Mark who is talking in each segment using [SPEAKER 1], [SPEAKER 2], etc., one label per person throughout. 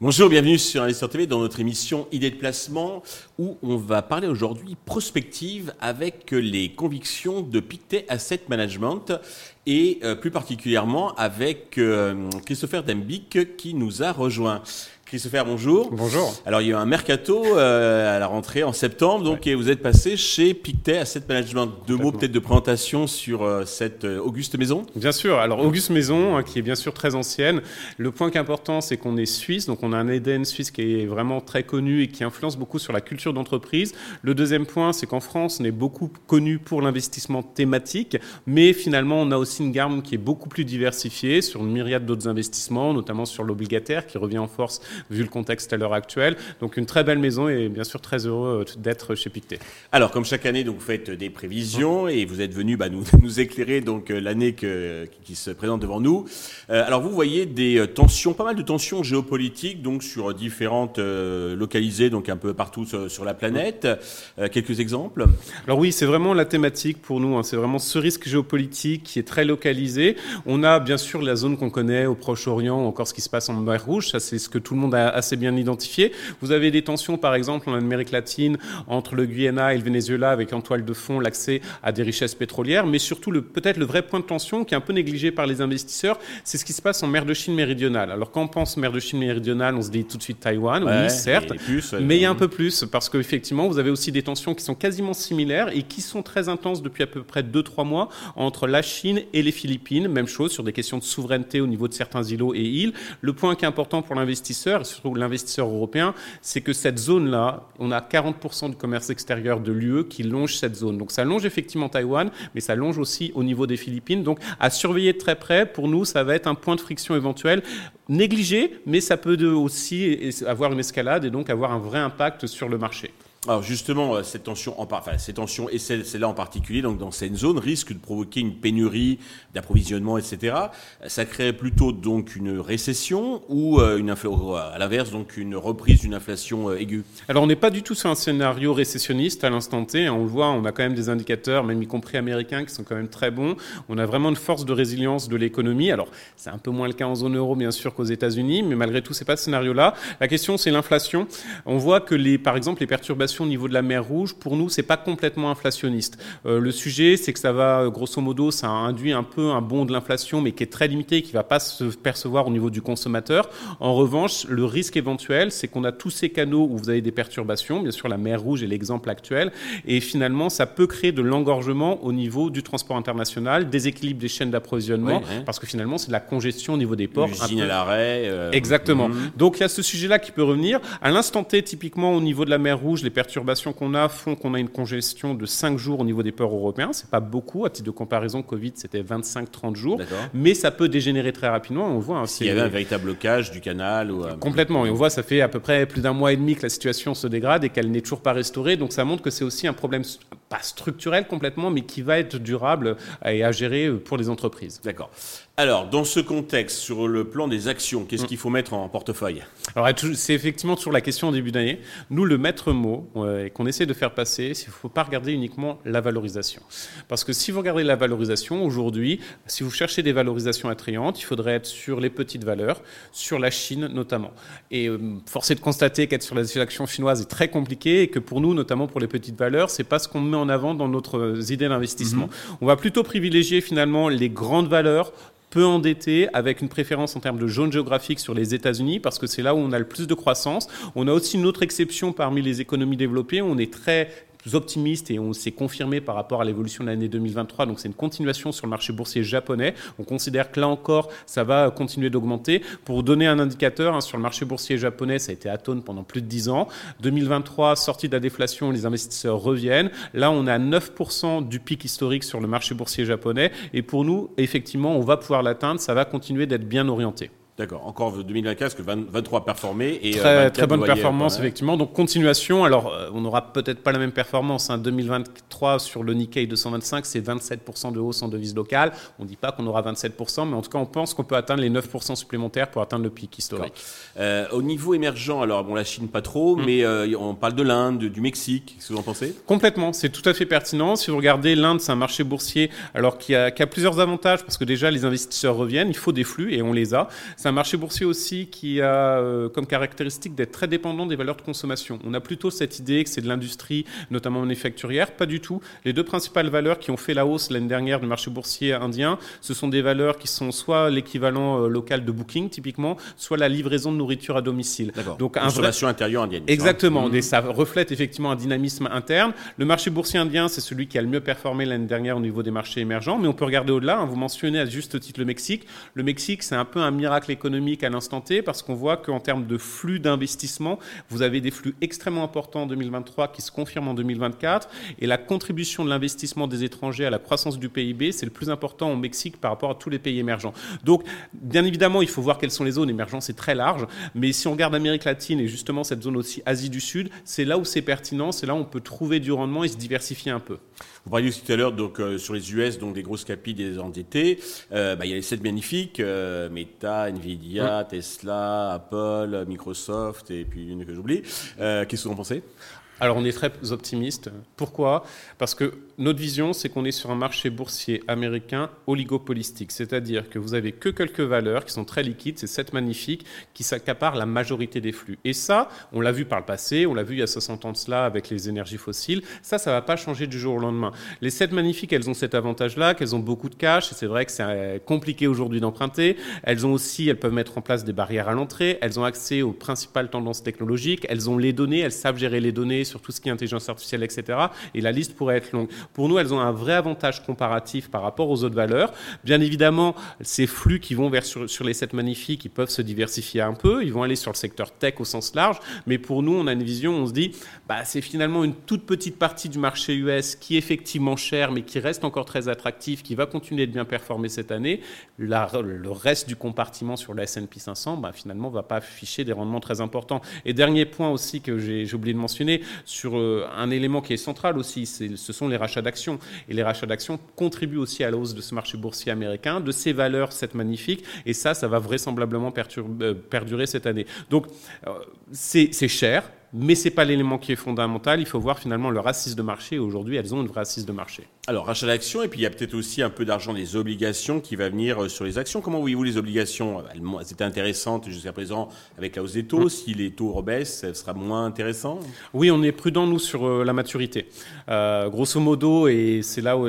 [SPEAKER 1] Bonjour, bienvenue sur Investor TV dans notre émission Idées de placement où on va parler aujourd'hui prospective avec les convictions de Pictet Asset Management et euh, plus particulièrement avec euh, Christopher Dembic qui nous a rejoint. Christopher, bonjour.
[SPEAKER 2] Bonjour.
[SPEAKER 1] Alors, il y a eu un mercato euh, à la rentrée en septembre, donc et vous êtes passé chez Pictet Asset Management. Deux mots peut-être de présentation sur euh, cette euh, auguste maison
[SPEAKER 2] Bien sûr. Alors, Auguste Maison, hein, qui est bien sûr très ancienne. Le point qui est important, c'est qu'on est suisse, donc on a un ADN suisse qui est vraiment très connu et qui influence beaucoup sur la culture d'entreprise. Le deuxième point, c'est qu'en France, on est beaucoup connu pour l'investissement thématique, mais finalement, on a aussi une gamme qui est beaucoup plus diversifiée sur une myriade d'autres investissements, notamment sur l'obligataire qui revient en force vu le contexte à l'heure actuelle. Donc une très belle maison et bien sûr très heureux euh, d'être chez Pictet.
[SPEAKER 1] Alors comme chaque année, donc vous faites des prévisions et vous êtes venu bah, nous, nous éclairer donc euh, l'année qui se présente devant nous. Euh, alors vous voyez des tensions, pas mal de tensions géopolitiques donc sur différentes localisées donc un peu partout sur, la planète. quelques exemples?
[SPEAKER 2] Alors oui, c'est vraiment la thématique pour nous. Hein. C'est vraiment ce risque géopolitique qui est très localisé. On a bien sûr la zone qu'on connaît au Proche-Orient, encore ce qui se passe en mer Rouge. Ça c'est ce que tout le monde assez bien identifié. Vous avez des tensions, par exemple, en Amérique latine, entre le Guyana et le Venezuela, avec en toile de fond l'accès à des richesses pétrolières, mais surtout, peut-être le vrai point de tension qui est un peu négligé par les investisseurs, c'est ce qui se passe en mer de Chine méridionale. Alors, quand on pense mer de Chine méridionale, on se dit tout de suite Taïwan, oui, certes, mais il y a un peu plus, parce qu'effectivement, vous avez aussi des tensions qui sont quasiment similaires et qui sont très intenses depuis à peu près 2-3 mois entre la Chine et les Philippines. Même chose sur des questions de souveraineté au niveau de certains îlots et îles. Le point qui est important pour l'investisseur, surtout l'investisseur européen, c'est que cette zone-là, on a 40% du commerce extérieur de l'UE qui longe cette zone. Donc ça longe effectivement Taïwan, mais ça longe aussi au niveau des Philippines. Donc à surveiller de très près, pour nous, ça va être un point de friction éventuel négligé, mais ça peut aussi avoir une escalade et donc avoir un vrai impact sur le marché.
[SPEAKER 1] Alors justement, euh, en, ces tensions et celle-là en particulier, donc dans cette zone, risque de provoquer une pénurie d'approvisionnement, etc. Ça crée plutôt donc une récession ou euh, une à l'inverse donc une reprise d'une inflation euh, aiguë.
[SPEAKER 2] Alors on n'est pas du tout sur un scénario récessionniste à l'instant T. On le voit, on a quand même des indicateurs, même y compris américains, qui sont quand même très bons. On a vraiment une force de résilience de l'économie. Alors c'est un peu moins le cas en zone euro bien sûr qu'aux États-Unis, mais malgré tout c'est pas ce scénario-là. La question c'est l'inflation. On voit que les, par exemple, les perturbations au niveau de la mer Rouge, pour nous, c'est pas complètement inflationniste. Euh, le sujet, c'est que ça va, euh, grosso modo, ça induit un peu un bond de l'inflation, mais qui est très limité, qui va pas se percevoir au niveau du consommateur. En revanche, le risque éventuel, c'est qu'on a tous ces canaux où vous avez des perturbations. Bien sûr, la mer Rouge est l'exemple actuel. Et finalement, ça peut créer de l'engorgement au niveau du transport international, déséquilibre des chaînes d'approvisionnement, parce que finalement, c'est de la congestion au niveau des ports.
[SPEAKER 1] Usine à l'arrêt.
[SPEAKER 2] Euh, Exactement. Mhm. Donc, il y a ce sujet-là qui peut revenir. À l'instant T, typiquement, au niveau de la mer Rouge, les perturbations qu'on a font qu'on a une congestion de 5 jours au niveau des ports européens. C'est pas beaucoup. À titre de comparaison, Covid, c'était 25-30 jours. Mais ça peut dégénérer très rapidement. On voit.
[SPEAKER 1] Hein, S'il y avait un véritable blocage du canal. Ou, euh,
[SPEAKER 2] Complètement. Et on voit, ça fait à peu près plus d'un mois et demi que la situation se dégrade et qu'elle n'est toujours pas restaurée. Donc ça montre que c'est aussi un problème pas structurel complètement, mais qui va être durable et à gérer pour les entreprises.
[SPEAKER 1] D'accord. Alors, dans ce contexte, sur le plan des actions, qu'est-ce mm. qu'il faut mettre en portefeuille?
[SPEAKER 2] Alors, c'est effectivement toujours la question en début d'année. Nous, le maître mot euh, qu'on essaie de faire passer, c'est qu'il ne faut pas regarder uniquement la valorisation. Parce que si vous regardez la valorisation, aujourd'hui, si vous cherchez des valorisations attrayantes, il faudrait être sur les petites valeurs, sur la Chine notamment. Et euh, force est de constater qu'être sur les actions chinoises est très compliqué et que pour nous, notamment pour les petites valeurs, c'est pas ce qu'on met en avant dans notre euh, idée d'investissement. Mm-hmm. On va plutôt privilégier finalement les grandes valeurs peu endetté, avec une préférence en termes de zone géographique sur les États-Unis, parce que c'est là où on a le plus de croissance. On a aussi une autre exception parmi les économies développées. On est très optimiste et on s'est confirmé par rapport à l'évolution de l'année 2023. Donc c'est une continuation sur le marché boursier japonais. On considère que là encore, ça va continuer d'augmenter. Pour donner un indicateur, hein, sur le marché boursier japonais, ça a été atone pendant plus de 10 ans. 2023, sortie de la déflation, les investisseurs reviennent. Là, on à 9% du pic historique sur le marché boursier japonais. Et pour nous, effectivement, on va pouvoir l'atteindre. Ça va continuer d'être bien orienté.
[SPEAKER 1] D'accord. Encore 2024, que 23 performés et
[SPEAKER 2] très, très bonne performance effectivement. Donc continuation. Alors on n'aura peut-être pas la même performance. Hein. 2023 sur le Nikkei 225, c'est 27% de hausse en devise locale. On ne dit pas qu'on aura 27%, mais en tout cas on pense qu'on peut atteindre les 9% supplémentaires pour atteindre le pic historique.
[SPEAKER 1] au niveau émergent, alors bon la Chine pas trop, mm. mais on parle de l'Inde, du Mexique. Qu'est-ce que vous en pensez?
[SPEAKER 2] Complètement. C'est tout à fait pertinent. Si vous regardez l'Inde, c'est un marché boursier alors qui a, qui a plusieurs avantages parce que déjà les investisseurs reviennent. Il faut des flux et on les a. C'est un marché boursier aussi qui a euh, comme caractéristique d'être très dépendant des valeurs de consommation. On a plutôt cette idée que c'est de l'industrie, notamment manufacturière. Pas du tout. Les deux principales valeurs qui ont fait la hausse l'année dernière du marché boursier indien, ce sont des valeurs qui sont soit l'équivalent euh, local de Booking, typiquement, soit la livraison de nourriture à domicile.
[SPEAKER 1] Donc, consommation intérieure indienne.
[SPEAKER 2] Exactement. Mmh. ça reflète effectivement un dynamisme interne. Le marché boursier indien, c'est celui qui a le mieux performé l'année dernière au niveau des marchés émergents. Mais on peut regarder au-delà. Hein. Vous mentionnez à juste titre le Mexique. Le Mexique, c'est un peu un miracle économique à l'instant T parce qu'on voit qu'en termes de flux d'investissement, vous avez des flux extrêmement importants en 2023 qui se confirment en 2024 et la contribution de l'investissement des étrangers à la croissance du PIB, c'est le plus important au Mexique par rapport à tous les pays émergents. Donc, bien évidemment, il faut voir quelles sont les zones émergentes, c'est très large, mais si on regarde l'Amérique latine et justement cette zone aussi Asie du Sud, c'est là où c'est pertinent, c'est là où on peut trouver du rendement et se diversifier un peu.
[SPEAKER 1] Vous parliez aussi tout à l'heure donc euh, sur les US, donc des grosses capis des endettés. Euh, bah, il y a les sept magnifiques euh, Meta, Nvidia, Tesla, Apple, Microsoft et puis une que j'oublie. Qu'est-ce que vous en pensez?
[SPEAKER 2] Alors on est très optimiste. Pourquoi? Parce que notre vision, c'est qu'on est sur un marché boursier américain oligopolistique, c'est-à-dire que vous avez que quelques valeurs qui sont très liquides, c'est sept magnifiques, qui s'accaparent la majorité des flux. Et ça, on l'a vu par le passé, on l'a vu il y a 60 ans de cela avec les énergies fossiles, ça, ça ne va pas changer du jour au lendemain. Les sept magnifiques, elles ont cet avantage-là, qu'elles ont beaucoup de cash, c'est vrai que c'est euh, compliqué aujourd'hui d'emprunter. Elles ont aussi, elles peuvent mettre en place des barrières à l'entrée, elles ont accès aux principales tendances technologiques, elles ont les données, elles savent gérer les données sur tout ce qui est intelligence artificielle, etc. Et la liste pourrait être longue. Pour nous, elles ont un vrai avantage comparatif par rapport aux autres valeurs. Bien évidemment, ces flux qui vont vers sur, les sept magnifiques, ils peuvent se diversifier un peu. Ils vont aller sur le secteur tech au sens large. Mais pour nous, on a une vision, on se dit, bah, c'est finalement une toute petite partie du marché US qui est effectivement cher, mais qui reste encore très attractif, qui va continuer de bien performer cette année. le reste du compartiment sur le S&P 500, bah, finalement, va pas afficher des rendements très importants. Et dernier point aussi que j'ai oublié de mentionner, sur euh, un élément qui est central aussi, ce sont les rachats d'actions. Et les rachats d'actions contribuent aussi à la hausse de ce marché boursier américain, de ces valeurs, cette magnifique. Et ça, ça va vraisemblablement euh, perdurer cette année. Donc, euh, c'est cher mais ce n'est pas l'élément qui est fondamental. Il faut voir finalement leur assise de marché. Aujourd'hui, elles ont une vraie de marché.
[SPEAKER 1] Alors, rachat d'actions, et puis il y a peut-être aussi un peu d'argent des obligations qui va venir euh, sur les actions. Comment voyez-vous les obligations? Elles étaient intéressantes jusqu'à présent avec la hausse des taux. Mm. Si les taux rebaissent, ça sera moins intéressant?
[SPEAKER 2] Oui, on est prudent, nous, sur euh, la maturité. Euh, grosso modo, et c'est là, où,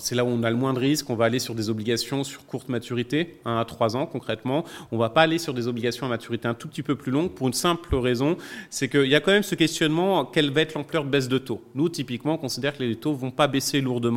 [SPEAKER 2] c'est là où on a le moins de risques, on va aller sur des obligations sur courte maturité, 1 à 3 ans concrètement. On ne va pas aller sur des obligations à maturité un tout petit peu plus longue pour une simple raison, c'est qu'il y a quand même ce questionnement, quelle va être l'ampleur de baisse de taux? Nous, typiquement, on considère que les taux vont pas baisser lourdement.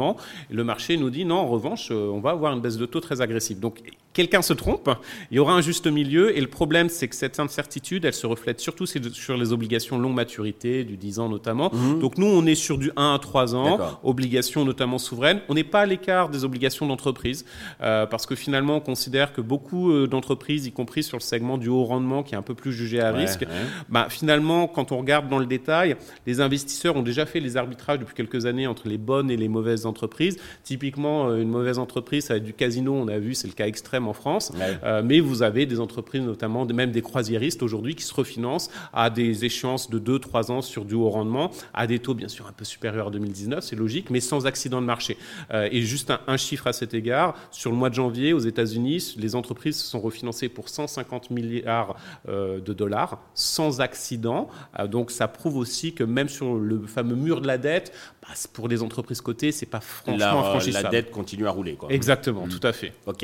[SPEAKER 2] Le marché nous dit non, en revanche, euh, on va avoir une baisse de taux très agressive. Donc, quelqu'un se trompe, il y aura un juste milieu. Et le problème, c'est que cette incertitude, elle se reflète surtout sur les obligations longue maturité, du 10 ans notamment. Mhm. Donc, nous, on est sur du 1 à 3 ans, obligations notamment souveraines. On n'est pas à l'écart des obligations d'entreprise, euh, parce que finalement, on considère que beaucoup euh, d'entreprises, y compris sur le segment du haut rendement, qui est un peu plus jugé à risque, Bah, finalement, quand on regarde dans le détail, les investisseurs ont déjà fait les arbitrages depuis quelques années entre les bonnes et les mauvaises entreprises. Typiquement, euh, une mauvaise entreprise, ça va être du casino, on a vu, c'est le cas extrême en France. Euh, mais vous avez des entreprises, notamment même des croisiéristes aujourd'hui, qui se refinancent à des échéances de 2-3 ans sur du haut rendement, à des taux bien sûr un peu supérieurs à 2019, c'est logique, mais sans accident de marché. Euh, et juste un, chiffre à cet égard, sur le mois de janvier, aux États-Unis, les entreprises se sont refinancées pour 150 milliards de dollars sans accident. donc ça prouve aussi que même sur le fameux mur de la dette, bah, pour les entreprises cotées, c'est pas franchement la, infranchissable.
[SPEAKER 1] La dette continue à rouler. Quoi.
[SPEAKER 2] Exactement, mm. tout à fait.
[SPEAKER 1] Ok.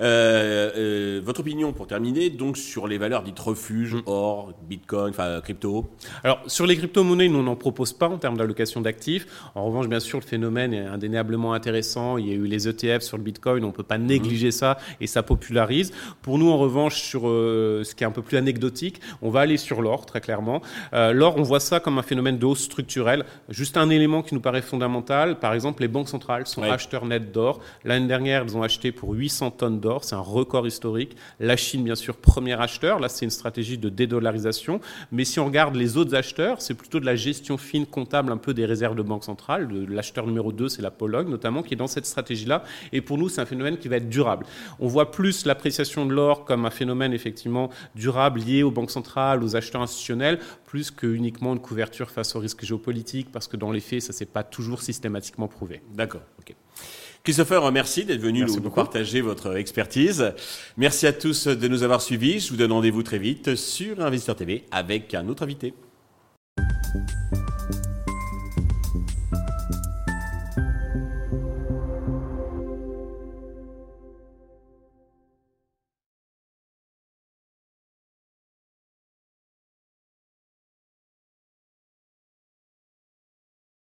[SPEAKER 1] Euh, euh, votre opinion pour terminer, donc sur les valeurs dites refuges, mm. or, bitcoin, enfin crypto?
[SPEAKER 2] Alors sur les crypto-monnaies, nous n'en propose pas en termes d'allocation d'actifs. En revanche, bien sûr, le phénomène est indéniablement intéressant. Il y a eu les ETF sur le bitcoin, on ne peut pas négliger mm. ça et ça popularise. Pour nous, en revanche, sur euh, ce qui est un peu plus anecdotique, on va aller sur l'or, très clairement. l'or, on voit ça comme un phénomène de hausse structurelle. Juste un élément qui nous paraît fondamental, par exemple, exemple, les banques centrales sont acheteurs nets d'or. L'année dernière, elles ont acheté pour 800 tonnes d'or. C'est un record historique. La Chine, bien sûr, premier acheteur. Là, c'est une stratégie de dédollarisation. Mais si on regarde les autres acheteurs, c'est plutôt de la gestion fine comptable un peu des réserves de banque centrale. L'acheteur numéro 2, c'est la Pologne, notamment, qui est dans cette stratégie-là. Et pour nous, c'est un phénomène qui va être durable. On voit plus l'appréciation de l'or comme un phénomène, effectivement, durable lié aux banques centrales, aux acheteurs institutionnels, plus que uniquement une couverture face aux risques géopolitiques, parce que dans les faits, ça s'est pas toujours systématiquement prouvé.
[SPEAKER 1] D'accord. ok. Christopher, merci d'être venu nous, partager votre expertise. Merci à tous de nous avoir suivis. Je vous donne rendez-vous très vite sur Investisseur TV avec un autre invité.